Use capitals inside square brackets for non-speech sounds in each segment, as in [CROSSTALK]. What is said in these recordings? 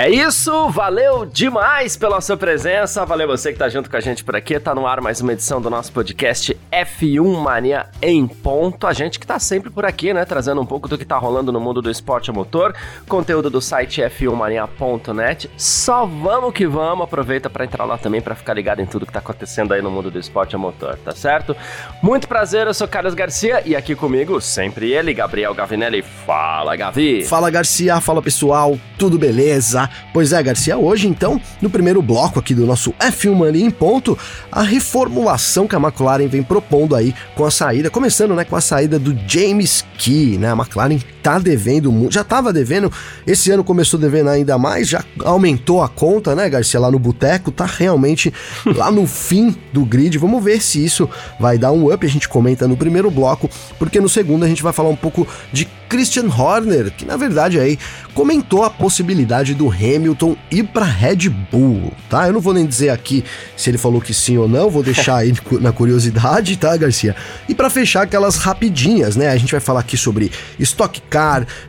É isso, valeu demais pela sua presença, valeu você que tá junto com a gente por aqui, tá no ar mais uma edição do nosso podcast F1 Mania em ponto, a gente que tá sempre por aqui, né, trazendo um pouco do que tá rolando no mundo do esporte a motor, conteúdo do site f1mania.net, só vamos que vamos, aproveita para entrar lá também para ficar ligado em tudo que tá acontecendo aí no mundo do esporte a motor, tá certo? Muito prazer, eu sou Carlos Garcia e aqui comigo sempre ele, Gabriel Gavinelli, fala Gavi! Fala Garcia, fala pessoal, tudo beleza? Pois é, Garcia, hoje então, no primeiro bloco aqui do nosso F1 Mania em ponto, a reformulação que a McLaren vem propondo aí com a saída, começando né, com a saída do James Key, né? A McLaren tá devendo, já tava devendo, esse ano começou devendo ainda mais, já aumentou a conta, né, Garcia, lá no boteco, tá realmente lá no fim do grid. Vamos ver se isso vai dar um up, a gente comenta no primeiro bloco, porque no segundo a gente vai falar um pouco de Christian Horner, que na verdade aí comentou a possibilidade do Hamilton ir para Red Bull, tá? Eu não vou nem dizer aqui se ele falou que sim ou não, vou deixar aí na curiosidade, tá, Garcia? E para fechar aquelas rapidinhas, né? A gente vai falar aqui sobre Stock Car,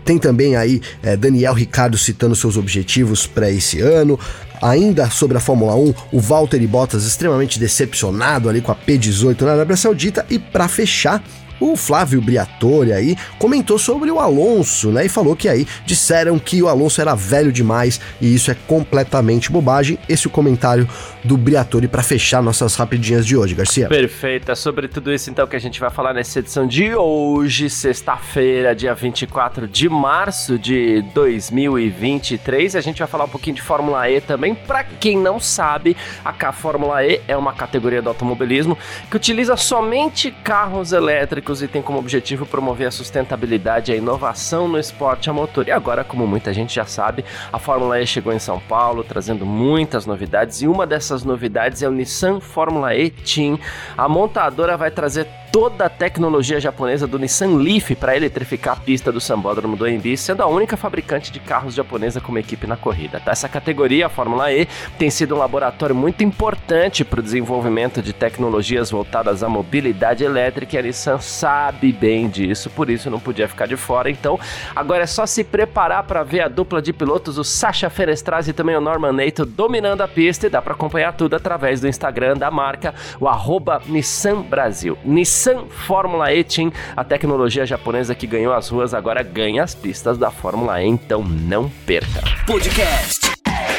tem também aí é, Daniel Ricardo citando seus objetivos para esse ano, Ainda sobre a Fórmula 1, o Valtteri Bottas extremamente decepcionado ali com a P18 na Arábia Saudita. E para fechar, o Flávio Briatore aí comentou sobre o Alonso, né? E falou que aí disseram que o Alonso era velho demais e isso é completamente bobagem. Esse é o comentário do Briatore para fechar nossas rapidinhas de hoje, Garcia. Perfeito, é sobre tudo isso então que a gente vai falar nessa edição de hoje, sexta-feira, dia 24 de março de 2023. A gente vai falar um pouquinho de Fórmula E também. Para quem não sabe, a Fórmula E é uma categoria do automobilismo que utiliza somente carros elétricos e tem como objetivo promover a sustentabilidade e a inovação no esporte a motor. E agora, como muita gente já sabe, a Fórmula E chegou em São Paulo trazendo muitas novidades e uma dessas novidades é o Nissan Fórmula E Team. A montadora vai trazer toda a tecnologia japonesa do Nissan Leaf para eletrificar a pista do Sambódromo do Embi, sendo a única fabricante de carros japonesa como equipe na corrida. Tá? Essa categoria, a Fórmula E, tem sido um laboratório muito importante para o desenvolvimento de tecnologias voltadas à mobilidade elétrica e a Nissan sabe bem disso, por isso não podia ficar de fora. Então, agora é só se preparar para ver a dupla de pilotos, o Sasha Ferestraz e também o Norman Neito dominando a pista e dá para acompanhar tudo através do Instagram da marca, o arroba Nissan Brasil. Nissan Nissan Fórmula E Team, a tecnologia japonesa que ganhou as ruas agora ganha as pistas da Fórmula E, então não perca. Podcast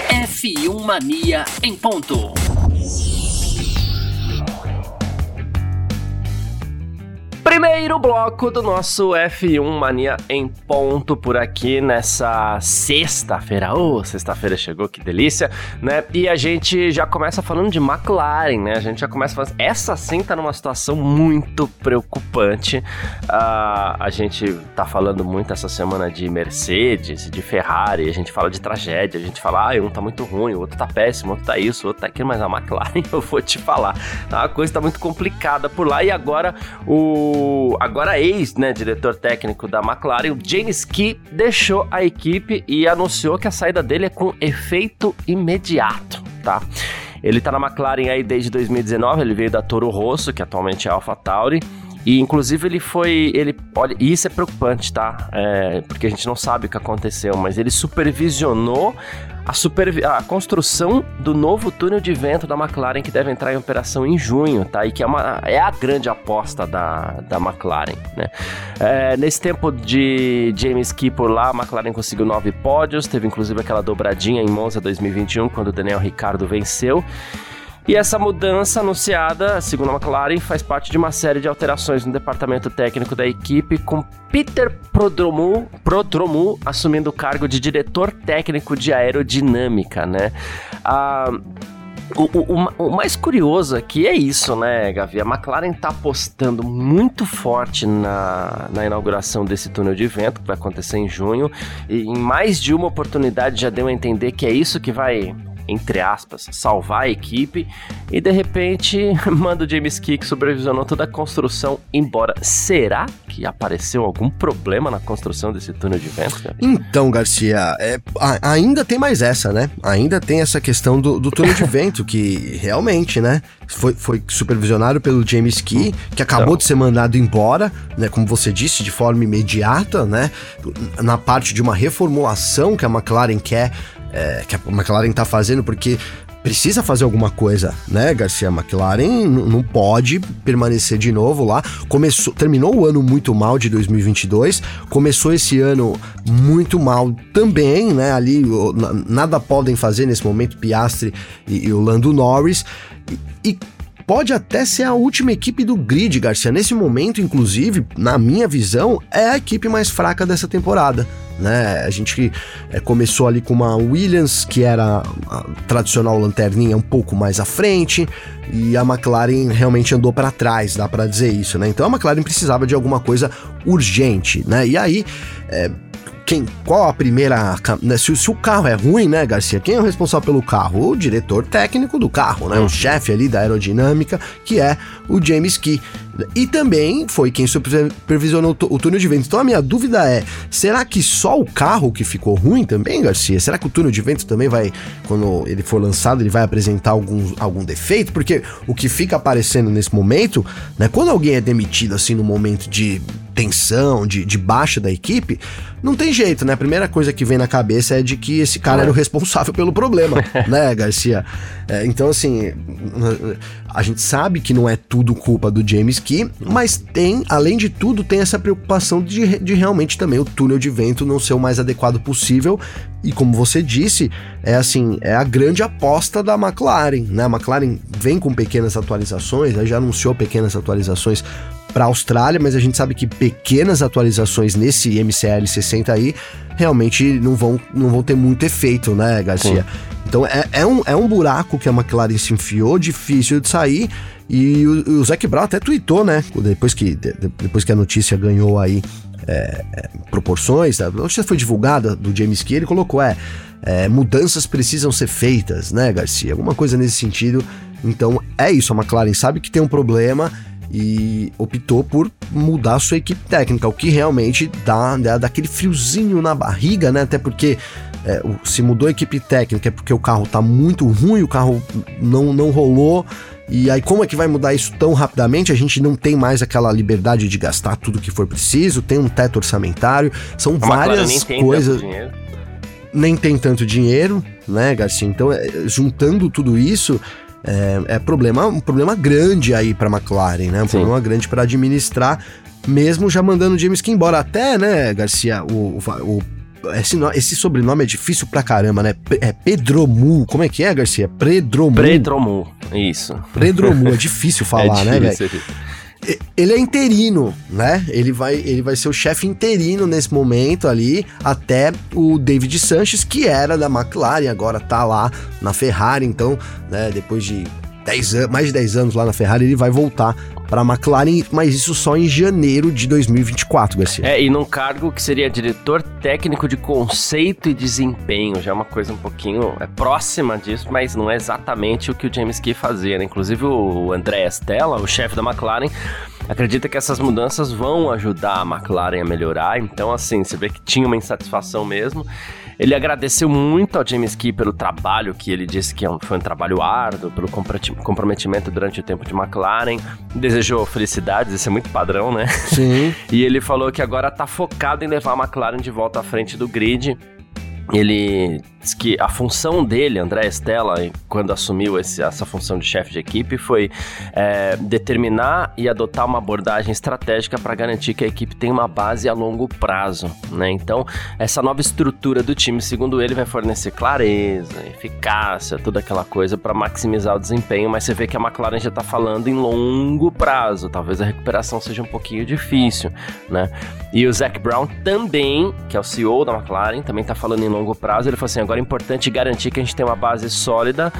F1 Mania em ponto. Primeiro bloco do nosso F1 Mania em ponto por aqui nessa sexta-feira. Ô, oh, sexta-feira chegou, que delícia, né? E a gente já começa falando de McLaren, né? A gente já começa falando. Essa sim tá numa situação muito preocupante. Uh, a gente tá falando muito essa semana de Mercedes, de Ferrari, a gente fala de tragédia, a gente fala, ah, um tá muito ruim, o outro tá péssimo, o outro tá isso, o outro tá aquilo, mas a McLaren, [LAUGHS] eu vou te falar, a coisa tá muito complicada por lá e agora o agora ex, né, diretor técnico da McLaren, o James Key, deixou a equipe e anunciou que a saída dele é com efeito imediato, tá? Ele tá na McLaren aí desde 2019, ele veio da Toro Rosso, que atualmente é AlphaTauri, e inclusive ele foi. Ele, olha, isso é preocupante, tá? É, porque a gente não sabe o que aconteceu, mas ele supervisionou a, super, a construção do novo túnel de vento da McLaren que deve entrar em operação em junho, tá? E que é, uma, é a grande aposta da, da McLaren, né? É, nesse tempo de James Key por lá, a McLaren conseguiu nove pódios, teve inclusive aquela dobradinha em Monza 2021, quando o Daniel Ricciardo venceu. E essa mudança anunciada, segundo a McLaren, faz parte de uma série de alterações no departamento técnico da equipe, com Peter Prodromu, Prodromu assumindo o cargo de diretor técnico de aerodinâmica, né? Ah, o, o, o, mais curioso aqui é isso, né, Gavi? A McLaren tá apostando muito forte na, na inauguração desse túnel de vento, que vai acontecer em junho, e em mais de uma oportunidade já deu a entender que é isso que vai entre aspas, salvar a equipe e de repente [LAUGHS] manda o James Key que supervisionou toda a construção embora. Será que apareceu algum problema na construção desse túnel de vento? Cara? Então, Garcia, é, a, ainda tem mais essa, né? Ainda tem essa questão do, do túnel de vento que realmente, né? Foi, foi supervisionado pelo James Key, que acabou então. de ser mandado embora, né? Como você disse, de forma imediata, né? Na parte de uma reformulação que a McLaren quer é, que a McLaren tá fazendo, porque precisa fazer alguma coisa, né, Garcia? McLaren não pode permanecer de novo lá. Começou, terminou o ano muito mal de 2022, começou esse ano muito mal também, né? Ali nada podem fazer nesse momento Piastri e, e o Lando Norris e, e pode até ser a última equipe do grid, Garcia. Nesse momento, inclusive, na minha visão, é a equipe mais fraca dessa temporada. Né? A gente é, começou ali com uma Williams, que era a tradicional lanterninha um pouco mais à frente, e a McLaren realmente andou para trás, dá para dizer isso, né? Então a McLaren precisava de alguma coisa urgente, né? E aí. É, quem, qual a primeira. Né, se, se, o carro é ruim, né, Garcia? Quem é o responsável pelo carro? O diretor técnico do carro, né? O chefe ali da aerodinâmica, que é o James Key. E também foi quem supervisionou o túnel de vento. Então a minha dúvida é: será que só o carro que ficou ruim também, Garcia? Será que o túnel de vento também vai, quando ele for lançado, ele vai apresentar algum, algum defeito? Porque o que fica aparecendo nesse momento, né? Quando alguém é demitido assim no momento de tensão, de, de baixa da equipe, não tem jeito, né? A primeira coisa que vem na cabeça é de que esse cara era o responsável pelo problema, [LAUGHS] né, Garcia? É, então, assim, a gente sabe que não é tudo culpa do James Key, mas tem, além de tudo, tem essa preocupação de, de realmente também o túnel de vento não ser o mais adequado possível. E como você disse, é assim, é a grande aposta da McLaren, né? A McLaren vem com pequenas atualizações, já anunciou pequenas atualizações para a Austrália, mas a gente sabe que pequenas atualizações nesse MCL 60 aí realmente não vão, não vão ter muito efeito, né, Garcia? Sim. Então é, é, um, é um buraco que a McLaren se enfiou, difícil de sair. E o, o Zac Brown até tweetou, né? Depois que, depois que a notícia ganhou aí é, é, proporções, a notícia foi divulgada do James Key, ele colocou, é, é, mudanças precisam ser feitas, né, Garcia? Alguma coisa nesse sentido. Então é isso, a McLaren sabe que tem um problema e optou por mudar sua equipe técnica, o que realmente dá, dá, dá aquele friozinho na barriga, né? Até porque é, se mudou a equipe técnica é porque o carro tá muito ruim, o carro não, não rolou. E aí, como é que vai mudar isso tão rapidamente? A gente não tem mais aquela liberdade de gastar tudo que for preciso, tem um teto orçamentário, são a várias coisas. Nem tem tanto dinheiro, né, Garcia? Então, é, juntando tudo isso, é, é problema, um problema grande aí para McLaren, né? Um Sim. problema grande para administrar, mesmo já mandando o James que embora. Até, né, Garcia, o, o esse, esse, sobrenome é difícil pra caramba, né? É Pedromu. Como é que é, Garcia? Pedromu. Pedromu, isso. Pedromu, é difícil [LAUGHS] falar, é difícil, né, velho? Ele é interino, né? Ele vai, ele vai ser o chefe interino nesse momento ali, até o David Sanches, que era da McLaren, agora tá lá na Ferrari, então, né, depois de 10 anos, mais de 10 anos lá na Ferrari, ele vai voltar para a McLaren, mas isso só em janeiro de 2024, Garcia. É, e num cargo que seria diretor técnico de conceito e desempenho, já é uma coisa um pouquinho é próxima disso, mas não é exatamente o que o James Key fazia, né? Inclusive o André Stella, o chefe da McLaren, acredita que essas mudanças vão ajudar a McLaren a melhorar, então assim, você vê que tinha uma insatisfação mesmo. Ele agradeceu muito ao James Key pelo trabalho que ele disse que é foi um trabalho árduo, pelo comprometimento durante o tempo de McLaren. Desejou felicidades, isso é muito padrão, né? Sim. [LAUGHS] e ele falou que agora tá focado em levar a McLaren de volta à frente do grid ele diz que a função dele, André Stella, quando assumiu esse, essa função de chefe de equipe, foi é, determinar e adotar uma abordagem estratégica para garantir que a equipe tenha uma base a longo prazo. Né? Então, essa nova estrutura do time, segundo ele, vai fornecer clareza, eficácia, toda aquela coisa para maximizar o desempenho, mas você vê que a McLaren já está falando em longo prazo, talvez a recuperação seja um pouquinho difícil. Né? E o Zac Brown também, que é o CEO da McLaren, também está falando em longo prazo. Ele falou assim: agora é importante garantir que a gente tem uma base sólida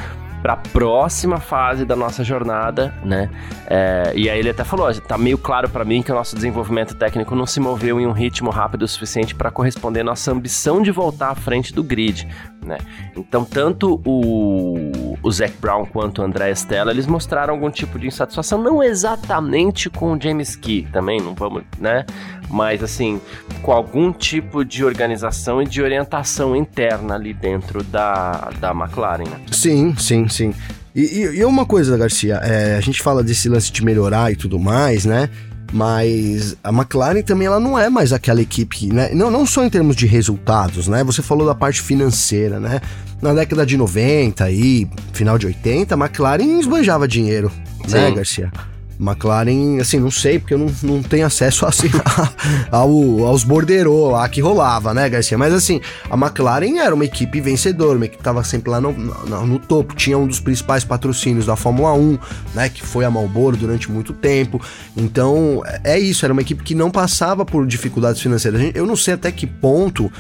para a próxima fase da nossa jornada, né? É, e aí ele até falou, tá meio claro para mim que o nosso desenvolvimento técnico não se moveu em um ritmo rápido o suficiente para corresponder à nossa ambição de voltar à frente do grid, né? Então tanto o, o Zac Brown quanto o André Stella, eles mostraram algum tipo de insatisfação, não exatamente com o James Key, também não vamos, né? Mas assim, com algum tipo de organização e de orientação interna ali dentro da, da McLaren, né? Sim, sim, sim. E, e, uma coisa, Garcia, é, a gente fala desse lance de melhorar e tudo mais, né? Mas a McLaren também ela não é mais aquela equipe, né? Não, não só em termos de resultados, né? Você falou da parte financeira, né? Na década de 90 e final de 80, a McLaren esbanjava dinheiro, né, Sim. né, Garcia? McLaren, assim, não sei, porque eu não, não tenho acesso assim, [LAUGHS] ao, aos borderô lá que rolava, né, Garcia? Mas assim, a McLaren era uma equipe vencedora, uma equipe que tava sempre lá no, no, no, topo, tinha um dos principais patrocínios da Fórmula 1, né, que foi a Marlboro durante muito tempo. Então, é isso, era uma equipe que não passava por dificuldades financeiras. Eu não sei até que ponto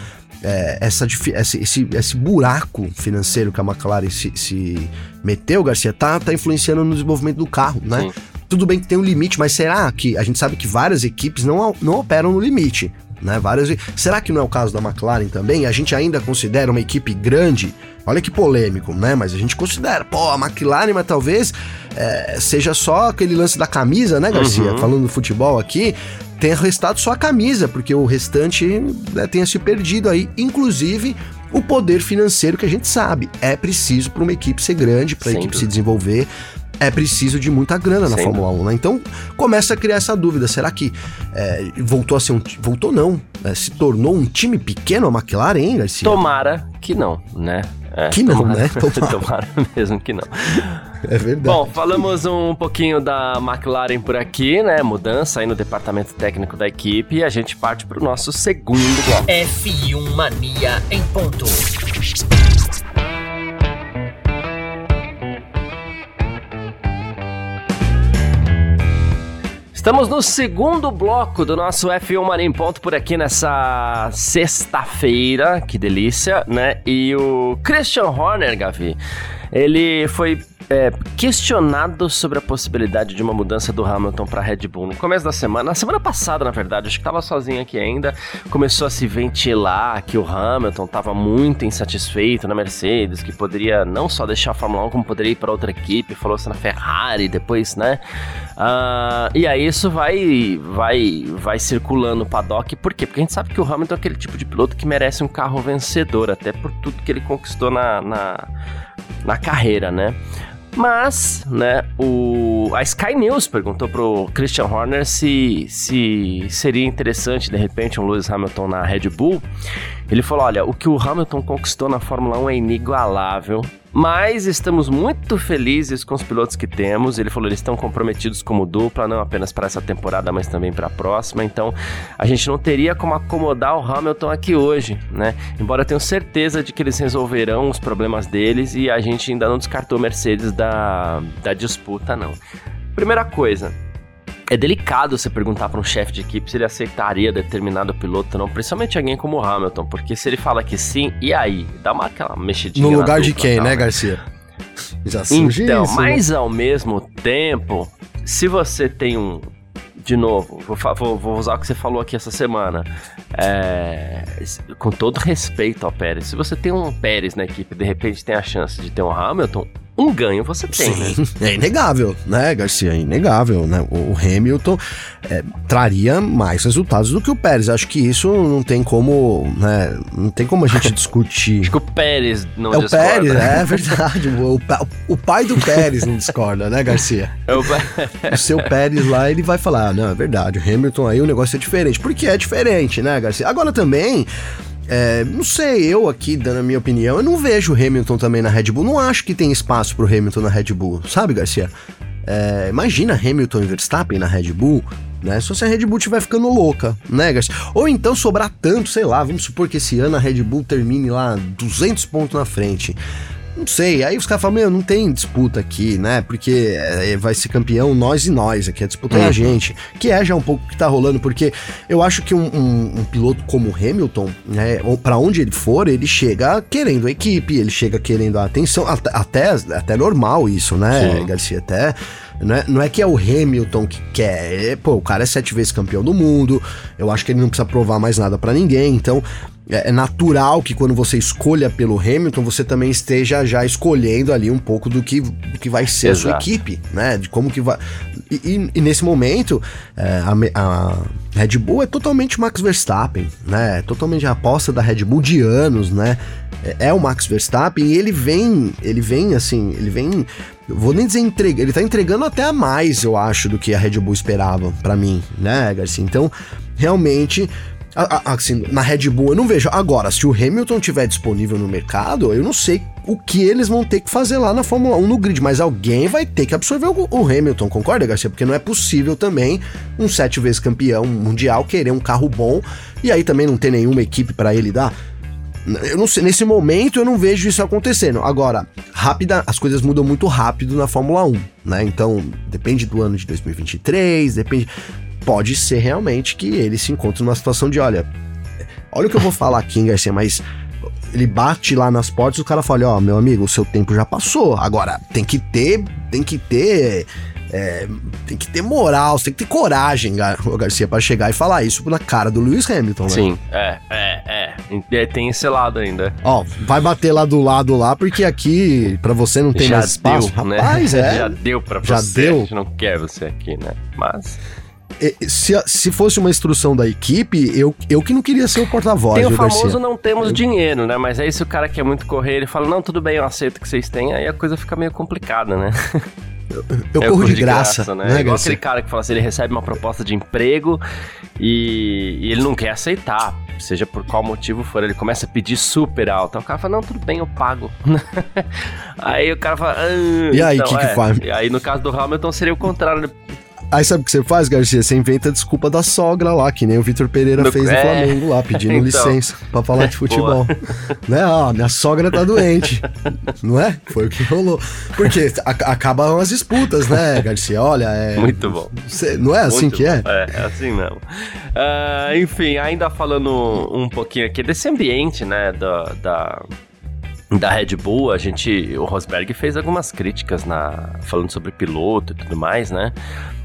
é, essa, esse, esse, esse, buraco financeiro que a McLaren se, se, meteu, Garcia, tá, tá influenciando no desenvolvimento do carro, né? Sim tudo bem que tem um limite, mas será que a gente sabe que várias equipes não, não operam no limite? Né, várias, será que não é o caso da McLaren também? A gente ainda considera uma equipe grande? Olha que polêmico, né? Mas a gente considera, pô, a McLaren, mas talvez é, seja só aquele lance da camisa, né, Garcia? Uhum. Falando do futebol aqui, tenha restado só a camisa, porque o restante né, tenha se perdido aí, inclusive o poder financeiro que a gente sabe. É preciso para uma equipe ser grande, para a equipe se desenvolver, é preciso de muita grana na Sim. Fórmula 1, né? Então começa a criar essa dúvida: será que é, voltou a ser um. Voltou não, né? se tornou um time pequeno a McLaren, hein, Garcia? Tomara que não, né? É, que não, tomara, né? [LAUGHS] Tomara. tomara [LAUGHS] mesmo que não. É verdade. Bom, falamos um pouquinho da McLaren por aqui, né? Mudança aí no departamento técnico da equipe e a gente parte para o nosso segundo bloco. F1 Mania em ponto. Estamos no segundo bloco do nosso F1 Mania em Ponto por aqui nessa sexta-feira, que delícia, né? E o Christian Horner, Gavi, ele foi é, questionado sobre a possibilidade de uma mudança do Hamilton para Red Bull no começo da semana, na semana passada, na verdade, acho que estava sozinho aqui ainda, começou a se ventilar que o Hamilton estava muito insatisfeito na Mercedes, que poderia não só deixar a Fórmula 1, como poderia ir para outra equipe, falou-se na Ferrari, depois, né? Uh, e aí isso vai, vai, vai circulando o paddock, por quê? Porque a gente sabe que o Hamilton é aquele tipo de piloto que merece um carro vencedor, até por tudo que ele conquistou na, na, na carreira, né? Mas, né, o, a Sky News perguntou pro Christian Horner se, se seria interessante, de repente, um Lewis Hamilton na Red Bull. Ele falou: olha, o que o Hamilton conquistou na Fórmula 1 é inigualável. Mas estamos muito felizes com os pilotos que temos. Ele falou, eles estão comprometidos como dupla, não apenas para essa temporada, mas também para a próxima. Então, a gente não teria como acomodar o Hamilton aqui hoje, né? Embora eu tenha certeza de que eles resolverão os problemas deles e a gente ainda não descartou Mercedes da, da disputa, não. Primeira coisa, é delicado você perguntar para um chefe de equipe se ele aceitaria determinado piloto ou não, principalmente alguém como o Hamilton, porque se ele fala que sim, e aí? Dá uma aquela mexidinha. No lugar de quem, tal, né, Garcia? Já surge então, isso, né? mas né? ao mesmo tempo, se você tem um. De novo, vou, vou, vou usar o que você falou aqui essa semana. É, com todo respeito ao Pérez, se você tem um Pérez na equipe de repente tem a chance de ter um Hamilton, um ganho você tem, Sim, né? É inegável, né, Garcia? É inegável, né? O, Hamilton é, traria mais resultados do que o Pérez. Acho que isso não tem como, né? Não tem como a gente [LAUGHS] discutir. Acho que o Pérez não é discorda. o Pérez, é verdade. o, o, pai do Pérez não discorda, né, Garcia? É o, o seu Pérez lá, ele vai falar, não, é verdade, o Hamilton aí o negócio é diferente. Porque é diferente, né, Garcia? Agora também, é, não sei, eu aqui, dando a minha opinião, eu não vejo Hamilton também na Red Bull. Não acho que tem espaço pro Hamilton na Red Bull, sabe, Garcia? É, imagina Hamilton e Verstappen na Red Bull, né? Só se a Red Bull estiver ficando louca, né, Garcia? Ou então sobrar tanto, sei lá, vamos supor que esse ano a Red Bull termine lá 200 pontos na frente. Não sei. Aí os caras falam, meu, não tem disputa aqui, né? Porque é, vai ser campeão nós e nós, aqui a disputa uhum. é a gente. Que é já um pouco o que tá rolando, porque eu acho que um, um, um piloto como Hamilton, né, para onde ele for, ele chega querendo a equipe, ele chega querendo a atenção, até, até, até normal isso, né, Sim. Garcia? Até não é, não é que é o Hamilton que quer. É, pô, o cara é sete vezes campeão do mundo. Eu acho que ele não precisa provar mais nada para ninguém. Então, é, é, natural que quando você escolha pelo Hamilton, você também esteja já escolhendo ali um pouco do que, do que vai ser Exato. a sua equipe, né? De como que vai. E, e, nesse momento, é, a, a, Red Bull é totalmente Max Verstappen, né? É totalmente a aposta da Red Bull de anos, né? É, é o Max Verstappen e ele vem, ele vem assim, ele vem vou nem dizer entrega, ele tá entregando até a mais, eu acho, do que a Red Bull esperava para mim, né, Garcia? Então, realmente, assim, na Red Bull eu não vejo. Agora, se o Hamilton tiver disponível no mercado, eu não sei o que eles vão ter que fazer lá na Fórmula 1 no grid, mas alguém vai ter que absorver o, o Hamilton, concorda, Garcia? Porque não é possível também um sete vezes campeão mundial querer um carro bom e aí também não ter nenhuma equipe para ele dar. Eu não sei, nesse momento eu não vejo isso acontecendo. Agora, rápida, as coisas mudam muito rápido na Fórmula 1, né? Então, depende do ano de 2023, depende. Pode ser realmente que ele se encontre numa situação de, olha, olha o que eu vou falar aqui, hein, Garcia, mas ele bate lá nas portas o cara fala, ó, oh, meu amigo, o seu tempo já passou. Agora, tem que ter, tem que ter é, tem que ter moral, tem que ter coragem, Garcia, para chegar e falar isso na cara do Lewis Hamilton, né? Sim, é, é, é, é. Tem esse lado ainda. Ó, vai bater lá do lado lá, porque aqui para você não tem Já mais espaço. Deu, né? Rapaz, né? é. [LAUGHS] Já deu pra Já você. Deu. A gente não quer você aqui, né? Mas se, se fosse uma instrução da equipe, eu, eu que não queria ser o porta-voz. Tem o famoso Garcia. não temos eu... dinheiro, né? Mas aí se o cara quer muito correr, ele fala, não, tudo bem, eu aceito que vocês têm, aí a coisa fica meio complicada, né? [LAUGHS] Eu, eu é corro de, de graça, graça, né? né Igual aquele cara que fala assim, ele recebe uma proposta de emprego e, e, ele não quer aceitar, seja por qual motivo for, ele começa a pedir super alto. Aí o cara fala, não, tudo bem, eu pago. [LAUGHS] aí o cara fala, ah, e aí, o então, que, é. que faz? E aí no caso do Hamilton seria o contrário, Aí sabe o que você faz, Garcia? Você inventa a desculpa da sogra lá, que nem o Vitor Pereira no... fez no é. Flamengo lá, pedindo [LAUGHS] então. licença pra falar de [LAUGHS] futebol. né? Ó, minha sogra tá doente. não é? Foi o que rolou. Porque acabam as disputas, né, Garcia? Olha, é. Muito bom. Cê, não é assim Muito que é? bom. é? É, assim mesmo. Uh, enfim, ainda falando um pouquinho aqui desse ambiente, né, da, da da Red Bull, a gente, o Rosberg fez algumas críticas na falando sobre piloto e tudo mais, né?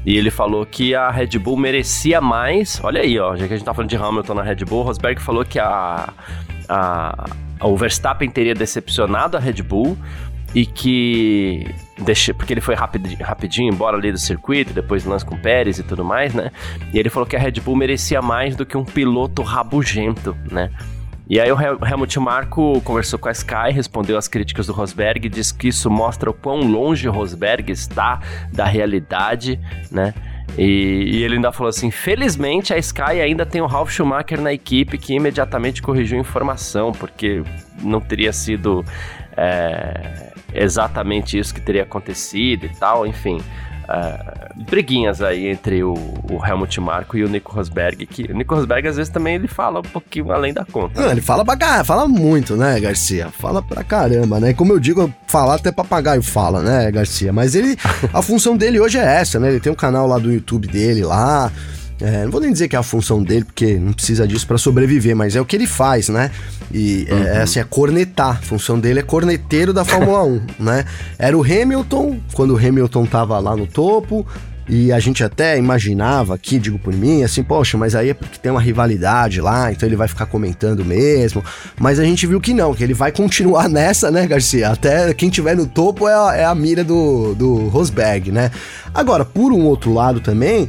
E ele falou que a Red Bull merecia mais. Olha aí, ó, já que a gente tá falando de Hamilton na Red Bull, Rosberg falou que a, a, o Verstappen teria decepcionado a Red Bull e que deixa, porque ele foi rapid, rapidinho embora ali do circuito, depois lance com o Pérez e tudo mais, né? E ele falou que a Red Bull merecia mais do que um piloto rabugento, né? E aí o Helmut Marko conversou com a Sky, respondeu às críticas do Rosberg, disse que isso mostra o quão longe Rosberg está da realidade, né? E, e, ele ainda falou assim: felizmente a Sky ainda tem o Ralf Schumacher na equipe que imediatamente corrigiu a informação, porque não teria sido é, exatamente isso que teria acontecido e tal, enfim uh, briguinhas aí entre o, o, Helmut Marko e o Nico Rosberg, que o Nico Rosberg às vezes também ele fala um pouquinho além da conta. Não, ele fala pra fala muito, né, Garcia? Fala pra caramba, né? Como eu digo, falar até papagaio fala, né, Garcia? Mas ele, a função dele hoje é essa, né? Ele tem um canal lá do YouTube dele lá, é, não vou nem dizer que é a função dele, porque não precisa disso para sobreviver, mas é o que ele faz, né? E é, uhum. é, assim, é cornetar. A função dele é corneteiro da Fórmula 1, [LAUGHS] né? Era o Hamilton, quando o Hamilton tava lá no topo, e a gente até imaginava aqui, digo por mim, assim, poxa, mas aí é porque tem uma rivalidade lá, então ele vai ficar comentando mesmo. Mas a gente viu que não, que ele vai continuar [LAUGHS] nessa, né, Garcia? Até quem tiver no topo é a, é a mira do, do Rosberg, né? Agora, por um outro lado também,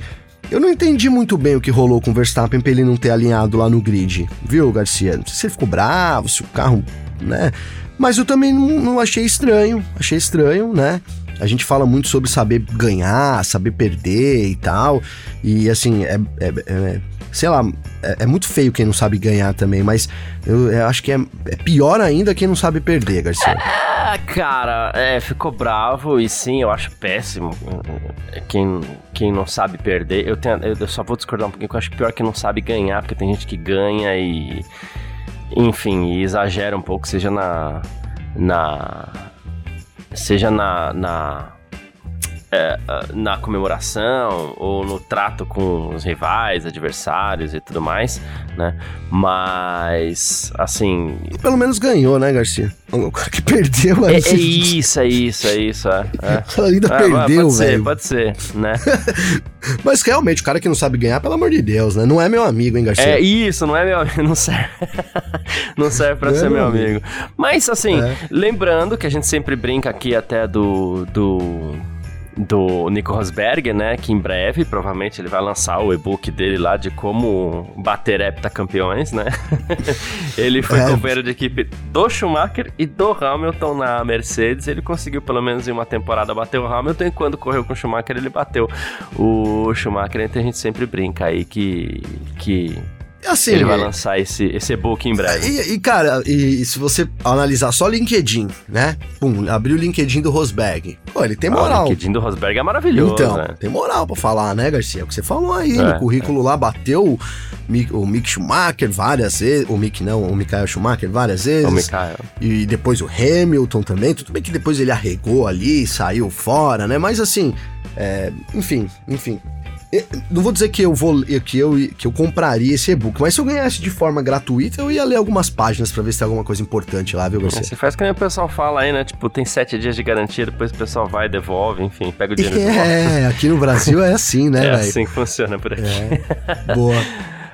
eu não entendi muito bem o que rolou com o Verstappen pra ele não ter alinhado lá no grid, viu, Garcia? Não sei se ele ficou bravo, se o carro, né? Mas eu também não, não achei estranho, achei estranho, né? A gente fala muito sobre saber ganhar, saber perder e tal. E assim, é, é, é sei lá, é, é, muito feio quem não sabe ganhar também, mas eu, eu acho que é, é, pior ainda quem não sabe perder, Garcia. É, cara, é, ficou bravo e sim, eu acho péssimo quem, quem não sabe perder. Eu, tenho, eu só vou discordar um pouquinho, eu acho pior quem não sabe ganhar, porque tem gente que ganha e. Enfim, e exagera um pouco, seja na. na seja na, na é, na comemoração ou no trato com os rivais, adversários e tudo mais, né? Mas, assim. Pelo menos ganhou, né, Garcia? O cara que perdeu é, é isso, é isso, é isso. É, é. [LAUGHS] Ainda é, perdeu, velho. Pode ser, pode ser, né? [LAUGHS] Mas realmente, o cara que não sabe ganhar, pelo amor de Deus, né? Não é meu amigo, hein, Garcia? É isso, não é meu amigo. [LAUGHS] Não serve, não serve pra não ser é meu amigo. amigo. Mas, assim, é. lembrando que a gente sempre brinca aqui até do. do do Nico Rosberg, né? Que em breve, provavelmente, ele vai lançar o e-book dele lá de como bater heptacampeões, né? [LAUGHS] ele foi é. companheiro de equipe do Schumacher e do Hamilton na Mercedes. Ele conseguiu, pelo menos em uma temporada, bater o Hamilton. E quando correu com o Schumacher, ele bateu o Schumacher. Então a gente sempre brinca aí que. que Assim, ele vai lançar esse, esse e-book em breve. E, e, cara, e, se você analisar só LinkedIn, né? Pum, abrir o LinkedIn do Rosberg. Pô, ele tem moral. Ah, o LinkedIn do Rosberg é maravilhoso. Então, né? tem moral pra falar, né, Garcia? O que você falou aí, é, no currículo é. lá, bateu o Mick, o Mick Schumacher várias vezes. O Mick não, o Michael Schumacher várias vezes. O Michael. E depois o Hamilton também. Tudo bem que depois ele arregou ali, saiu fora, né? Mas assim, é, enfim, enfim. Não vou dizer que eu vou que eu, que eu compraria esse e-book, mas se eu ganhasse de forma gratuita, eu ia ler algumas páginas para ver se tem alguma coisa importante lá, viu, Garcia? Você faz que nem o pessoal fala aí, né? Tipo, tem sete dias de garantia, depois o pessoal vai, devolve, enfim, pega o dinheiro É, [LAUGHS] aqui no Brasil é assim, né, [LAUGHS] É véio? assim que funciona por aqui. É. [LAUGHS] Boa.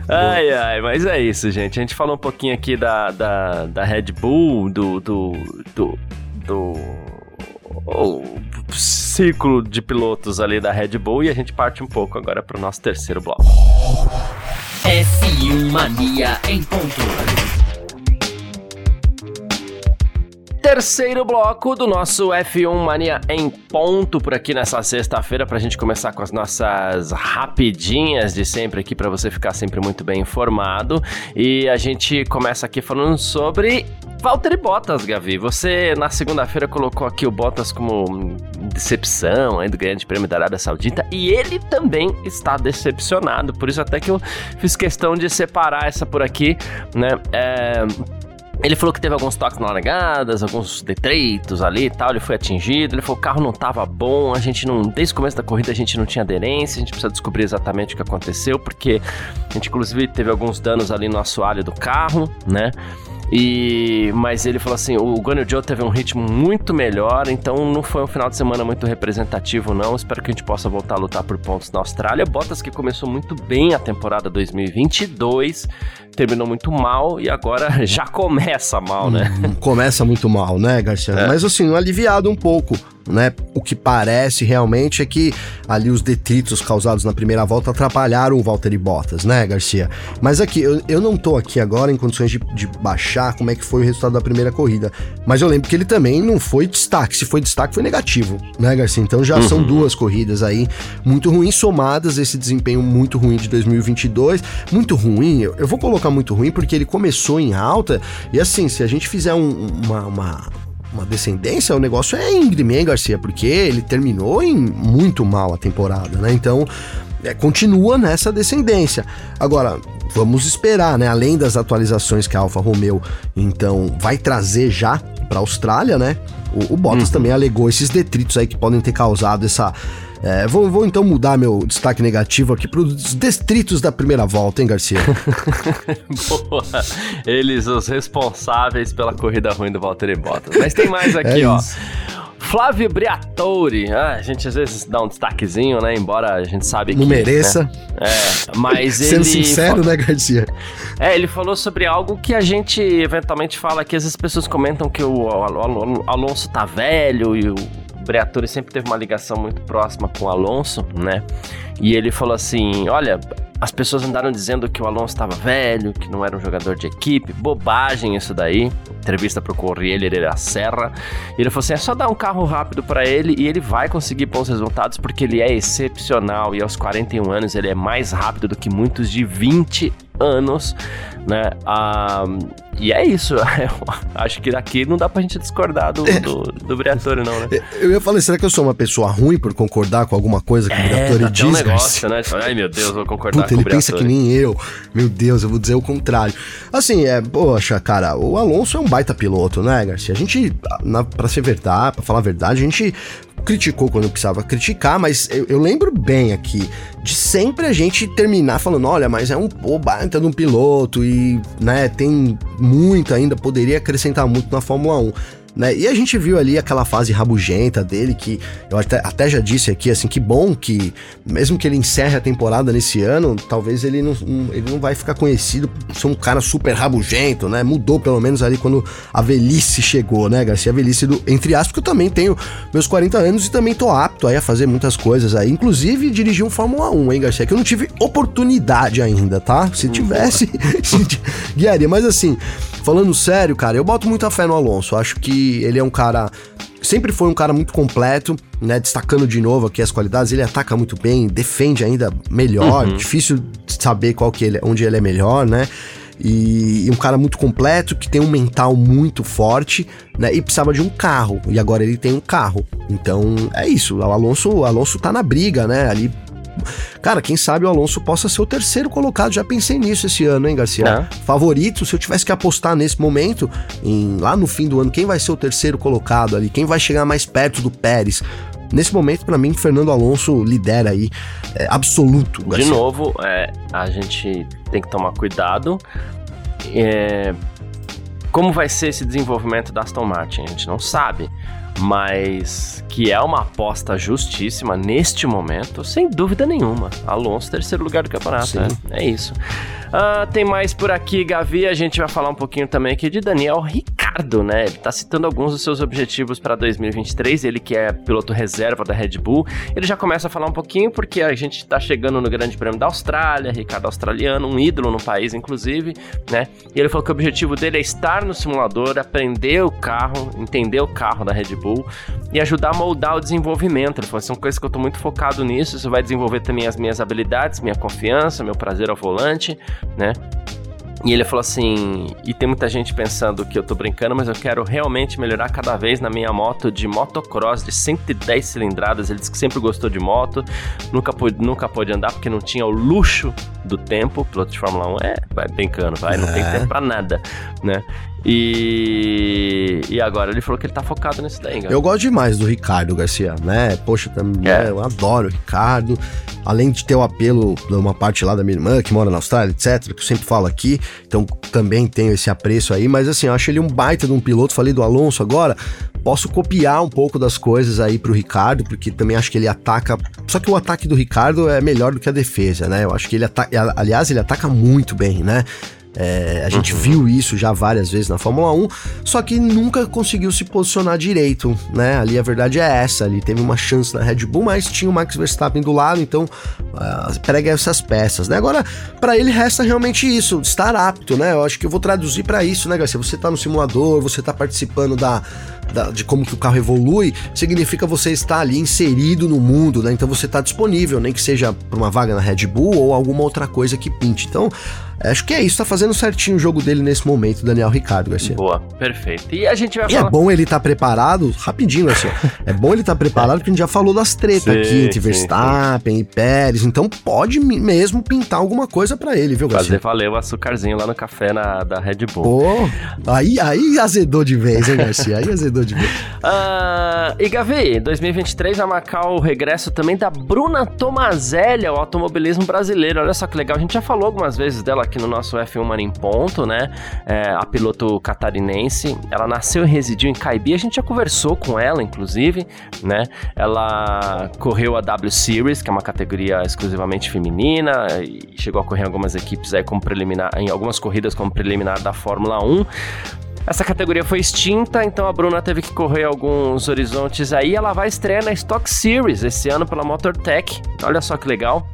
Ai, ai, mas é isso, gente. A gente falou um pouquinho aqui da, da, da Red Bull, do, do, do, do o ciclo de pilotos ali da Red Bull e a gente parte um pouco agora para o nosso terceiro bloco. F1 Mania em ponto. Terceiro bloco do nosso F1 Mania em ponto por aqui nessa sexta-feira para a gente começar com as nossas rapidinhas de sempre aqui para você ficar sempre muito bem informado. E a gente começa aqui falando sobre Valtteri Bottas, Gavi. Você na segunda-feira colocou aqui o Bottas como decepção aí do Grande Prêmio da Arábia Saudita e ele também está decepcionado. Por isso até que eu fiz questão de separar essa por aqui, né? É ele falou que teve alguns toques na largadas, alguns detritos ali e tal, ele foi atingido, ele falou que o carro não estava bom, a gente não, desde o começo da corrida a gente não tinha aderência, a gente precisa descobrir exatamente o que aconteceu, porque a gente inclusive teve alguns danos ali no assoalho do carro, né? E, mas ele falou assim: o Guanyu Joe teve um ritmo muito melhor, então não foi um final de semana muito representativo, não. Espero que a gente possa voltar a lutar por pontos na Austrália. Bottas que começou muito bem a temporada 2022, terminou muito mal e agora [LAUGHS] já começa mal, né? Hum, começa muito mal, né, Garcia? É. Mas assim, aliviado um pouco né? O que parece realmente é que ali os detritos causados na primeira volta atrapalharam o Valtteri Bottas, né, Garcia? Mas aqui, eu, eu não tô aqui agora em condições de, de, baixar como é que foi o resultado da primeira corrida, mas eu lembro que ele também não foi destaque, se foi destaque foi negativo, né, Garcia? Então já uhum. são duas corridas aí muito ruins somadas esse desempenho muito ruim de 2022, muito ruim, eu, eu vou colocar muito ruim porque ele começou em alta e assim, se a gente fizer um, uma, uma uma descendência, o negócio é íngreme, hein, Garcia? Porque ele terminou em muito mal a temporada, né? Então, é, continua nessa descendência. Agora, vamos esperar, né? Além das atualizações que a Alfa Romeo, então, vai trazer já para a Austrália, né? O, o Bottas uhum. também alegou esses detritos aí que podem ter causado essa é, vou, vou, então mudar meu destaque negativo aqui para os distritos da primeira volta, hein, Garcia? [LAUGHS] Boa. Eles, os responsáveis pela corrida ruim do Valtteri Bottas. Mas tem mais [LAUGHS] aqui, é ó. Flávio Briatore, ah, a gente às vezes dá um destaquezinho, né? Embora a gente sabe que. Não mereça. Né? É, mas [LAUGHS] Sendo ele. Sendo sincero, né, Garcia? É, ele falou sobre algo que a gente eventualmente fala que às vezes as pessoas comentam que o Alonso tá velho e o Briatore sempre teve uma ligação muito próxima com o Alonso, né? E ele falou assim: olha, as pessoas andaram dizendo que o Alonso estava velho, que não era um jogador de equipe. Bobagem isso daí. Entrevista pro Corriere da Serra. E ele falou assim: é só dar um carro rápido para ele e ele vai conseguir bons resultados porque ele é excepcional. E aos 41 anos ele é mais rápido do que muitos de 20 anos, né? Ah, e é isso. [LAUGHS] acho que daqui não dá pra gente discordar do, é. do, do Briatore, não, né? Eu ia falar, será que eu sou uma pessoa ruim por concordar com alguma coisa que é, o Briatore diz? um negócio, né? Ai, meu Deus, vou concordar Ele pensa que nem eu. Meu Deus, eu vou dizer o contrário. Assim, é, poxa, cara, o Alonso é um baita piloto, né, Garcia? A gente, na, pra ser verdade, pra falar a verdade, a gente criticou quando precisava criticar, mas eu, eu, lembro bem aqui de sempre a gente terminar falando, olha, mas é um pô, baita de um piloto e, né, tem muito ainda, poderia acrescentar muito na Fórmula 1. Né? E a gente viu ali aquela fase rabugenta dele, que eu até, até já disse aqui, assim, que bom que, mesmo que ele encerre a temporada nesse ano, talvez ele não, ele não vai ficar conhecido por ser um cara super rabugento, né? Mudou pelo menos ali quando a velhice chegou, né, Garcia? A velhice do, entre aspas, que eu também tenho meus 40 anos e também tô apto aí a fazer muitas coisas aí, inclusive dirigir um Fórmula 1, hein, Garcia? Que eu não tive oportunidade ainda, tá? Se tivesse, [LAUGHS] guiaria, mas assim. Falando sério, cara, eu boto muita fé no Alonso. Acho que ele é um cara sempre foi um cara muito completo, né? Destacando de novo aqui as qualidades, ele ataca muito bem, defende ainda melhor, uhum. difícil saber qual que ele, onde ele é melhor, né? E, e, um cara muito completo, que tem um mental muito forte, né? E precisava de um carro. E agora ele tem um carro. Então é isso. O Alonso, o Alonso tá na briga, né? Ali Cara, quem sabe o Alonso possa ser o terceiro colocado. Já pensei nisso esse ano, hein, Garcia? É. Favorito, se eu tivesse que apostar nesse momento, em, lá no fim do ano, quem vai ser o terceiro colocado ali? Quem vai chegar mais perto do Pérez? Nesse momento, para mim, Fernando Alonso lidera aí, é, absoluto. Garcia. De novo, é, a gente tem que tomar cuidado. É, como vai ser esse desenvolvimento da Aston Martin? A gente não sabe mas que é uma aposta justíssima neste momento, sem dúvida nenhuma. Alonso, terceiro lugar do campeonato, né? é isso. Uh, tem mais por aqui, Gavi. A gente vai falar um pouquinho também aqui de Daniel Ricardo, né? Ele tá citando alguns dos seus objetivos para 2023. Ele que é piloto reserva da Red Bull. Ele já começa a falar um pouquinho porque a gente tá chegando no Grande Prêmio da Austrália, Ricardo australiano, um ídolo no país, inclusive, né? E ele falou que o objetivo dele é estar no simulador, aprender o carro, entender o carro da Red Bull e ajudar a moldar o desenvolvimento. Ele falou: são coisas que eu tô muito focado nisso. Isso vai desenvolver também as minhas habilidades, minha confiança, meu prazer ao volante né? E ele falou assim: e tem muita gente pensando que eu tô brincando, mas eu quero realmente melhorar cada vez na minha moto de motocross de 110 cilindradas. Ele disse que sempre gostou de moto, nunca pôde, nunca pôde andar porque não tinha o luxo do tempo. Piloto de Fórmula 1 é, vai brincando, vai, não é. tem tempo pra nada, né? E, e agora ele falou que ele tá focado nisso daí, Eu gosto demais do Ricardo Garcia, né? Poxa, também, é. eu adoro o Ricardo. Além de ter o apelo de uma parte lá da minha irmã que mora na Austrália, etc., que eu sempre falo aqui, então também tenho esse apreço aí, mas assim, eu acho ele um baita de um piloto. Falei do Alonso agora, posso copiar um pouco das coisas aí pro Ricardo, porque também acho que ele ataca. Só que o ataque do Ricardo é melhor do que a defesa, né? Eu acho que ele ataca. Aliás, ele ataca muito bem, né? É, a gente uhum. viu isso já várias vezes na Fórmula 1, só que nunca conseguiu se posicionar direito, né? Ali a verdade é essa, ali teve uma chance na Red Bull, mas tinha o Max Verstappen do lado, então uh, prega essas peças, né? Agora, para ele resta realmente isso, estar apto, né? Eu acho que eu vou traduzir para isso, né, Garcia? Você tá no simulador, você tá participando da, da, de como que o carro evolui, significa você estar ali inserido no mundo, né? Então você está disponível, nem que seja para uma vaga na Red Bull ou alguma outra coisa que pinte. Então, Acho que é isso, tá fazendo certinho o jogo dele nesse momento, Daniel Ricardo, Garcia. Boa, perfeito. E a gente vai e é falar... é bom ele estar tá preparado, rapidinho, Garcia. é bom ele estar tá preparado porque a gente já falou das tretas aqui entre sim, Verstappen sim. e Pérez, então pode mesmo pintar alguma coisa para ele, viu, Garcia? Fazer valeu o açucarzinho lá no café na, da Red Bull. Pô, aí, aí azedou de vez, hein, Garcia? Aí azedou Uh, [LAUGHS] e Gavi, 2023 vai marcar o regresso também da Bruna Tomazelli ao automobilismo brasileiro. Olha só que legal, a gente já falou algumas vezes dela aqui no nosso F1 Mania em Ponto, né? É, a piloto catarinense. Ela nasceu e residiu em Caibi. A gente já conversou com ela, inclusive, né? Ela correu a W Series, que é uma categoria exclusivamente feminina, e chegou a correr em algumas equipes aí como preliminar, em algumas corridas como preliminar da Fórmula 1. Essa categoria foi extinta, então a Bruna teve que correr alguns horizontes aí. Ela vai estrear na Stock Series esse ano pela MotorTech. Olha só que legal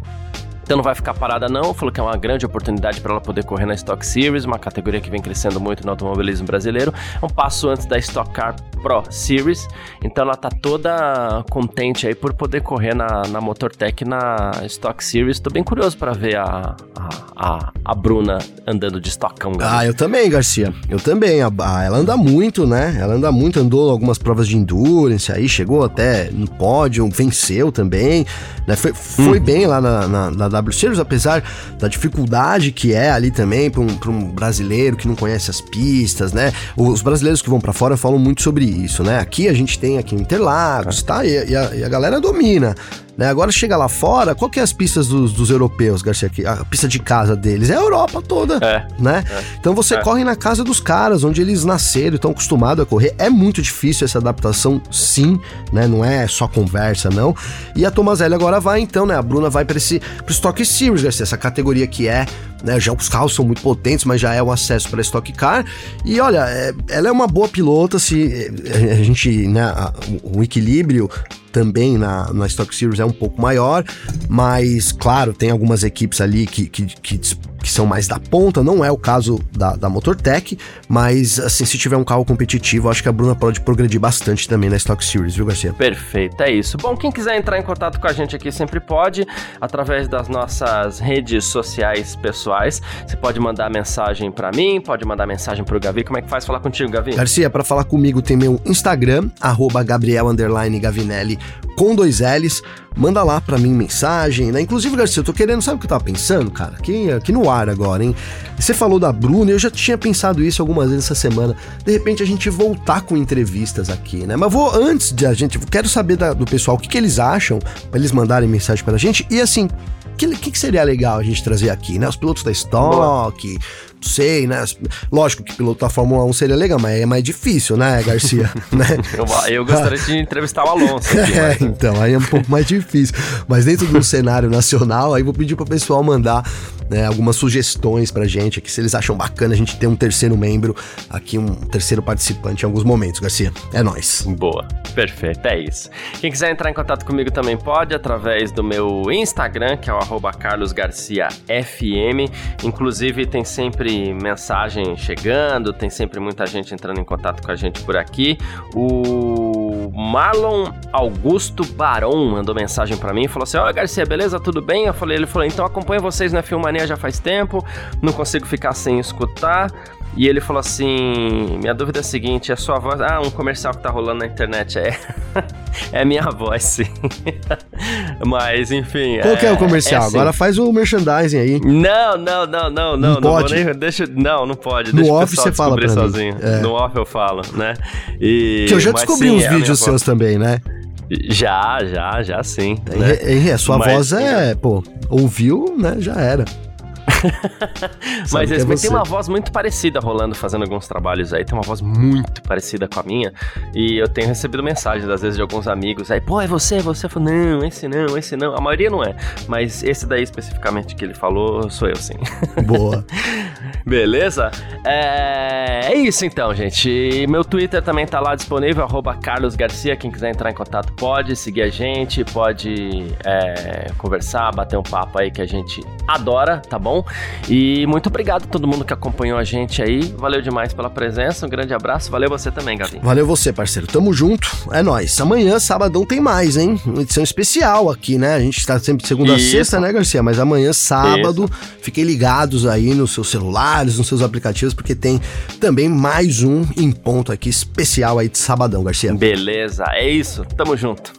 Então não vai ficar parada não, falou que é uma grande oportunidade para ela poder correr na Stock Series, uma categoria que vem crescendo muito no automobilismo brasileiro. É um passo antes da Stock Car Pro Series, então ela tá toda contente aí por poder correr na, na MotorTech na Stock Series. Tô bem curioso para ver a, a, a, a, Bruna andando de estocão. Ah, eu também, Garcia. Eu também. A, a, ela anda muito, né? Ela anda muito, andou algumas provas de endurance aí, chegou até no pódio, venceu também. Né? Foi, foi hum. bem lá na, na, na, W Series, apesar da dificuldade que é ali também para um, um brasileiro que não conhece as pistas, né? Os brasileiros que vão para fora falam muito sobre isso, né? Aqui a gente tem aqui Interlagos, tá? E, e, a, e a galera domina. Né? Agora chega lá fora, qual que é as pistas dos, dos europeus, Garcia? A pista de casa deles é a Europa toda, é. né? É. Então você é. corre na casa dos caras, onde eles nasceram, estão acostumados a correr. É muito difícil essa adaptação, sim, né? Não é só conversa, não. E a Tomazelli agora vai, então, né? A Bruna vai para esse pro Stock Series, Garcia, essa categoria que é né, já os carros são muito potentes, mas já é o acesso para Stock Car. E olha, é, ela é uma boa pilota se a gente, né, a, o equilíbrio também na, na Stock Series é um pouco maior, mas claro, tem algumas equipes ali que, que, que que são mais da ponta, não é o caso da, da MotorTech, mas assim, se tiver um carro competitivo, acho que a Bruna pode progredir bastante também na Stock Series, viu, Garcia? Perfeito, é isso. Bom, quem quiser entrar em contato com a gente aqui sempre pode, através das nossas redes sociais pessoais. Você pode mandar mensagem para mim, pode mandar mensagem pro Gavi. Como é que faz falar contigo, Gavi? Garcia, para falar comigo tem meu Instagram, arroba Gabriel Gavinelli com dois L's manda lá pra mim mensagem, né? Inclusive, Garcia, eu tô querendo, sabe o que eu tava pensando, cara? Aqui, aqui no ar agora, hein? Você falou da Bruna, eu já tinha pensado isso algumas vezes essa semana. De repente a gente voltar com entrevistas aqui, né? Mas vou, antes de a gente, quero saber da, do pessoal o que, que eles acham, pra eles mandarem mensagem pra gente. E assim, o que, que, que, seria legal a gente trazer aqui, né? Os pilotos da Stock, sei, né? Lógico que piloto da Fórmula 1 seria legal, mas é mais difícil, né, Garcia? [LAUGHS] né? eu, eu, gostaria de entrevistar o Alonso. Aqui, é, mas... então, aí é um pouco mais difícil. Mas dentro do cenário nacional, aí vou pedir pro pessoal mandar né, algumas sugestões pra gente aqui, se eles acham bacana a gente ter um terceiro membro aqui, um terceiro participante em alguns momentos, Garcia. É nós. Boa, perfeito, é isso. Quem quiser entrar em contato comigo também pode, através do meu Instagram, que é o carlosgarciafm. Inclusive, tem sempre mensagem chegando, tem sempre muita gente entrando em contato com a gente por aqui. O Marlon Augusto Baron mandou mensagem para mim e falou assim: oh, Garcia, beleza? Tudo bem? Eu falei, ele falou, então acompanha vocês na Filmania já faz tempo, não consigo ficar sem escutar. E ele falou assim: Minha dúvida é a seguinte: é sua voz. Ah, um comercial que tá rolando na internet. É, [LAUGHS] é minha voz, sim. [LAUGHS] Mas, enfim. Qual é, que é o comercial? É assim. Agora faz o merchandising aí. Não, não, não, não, não. Não, pode. Nem, deixa, não, não pode. No off você fala pra sozinho. É. No off eu falo, né? E, que eu já descobri sim, uns é vídeos seus também, né? Já, já, já sim. Né? sua Mas, voz é, pô, ouviu, né? Já era. [LAUGHS] mas, é mas tem uma voz muito parecida rolando, fazendo alguns trabalhos aí. Tem uma voz muito parecida com a minha. E eu tenho recebido mensagens, às vezes, de alguns amigos. Aí, pô, é você, é você? Eu falo, não, esse não, esse não. A maioria não é. Mas esse daí especificamente que ele falou, sou eu, sim. Boa. [LAUGHS] Beleza? É... é isso então, gente. Meu Twitter também tá lá disponível, arroba Carlos Garcia. Quem quiser entrar em contato pode seguir a gente, pode é, conversar, bater um papo aí que a gente adora, tá bom? E muito obrigado a todo mundo que acompanhou a gente aí. Valeu demais pela presença. Um grande abraço. Valeu você também, Gavi. Valeu você, parceiro. Tamo junto. É nóis. Amanhã, sabadão, tem mais, hein? Uma edição especial aqui, né? A gente tá sempre de segunda Isso. a sexta, né, Garcia? Mas amanhã, sábado, Isso. fiquem ligados aí nos seus celulares, nos seus aplicativos, porque tem também mais um em ponto aqui especial aí de sabadão, Garcia. Beleza. É isso. Tamo junto.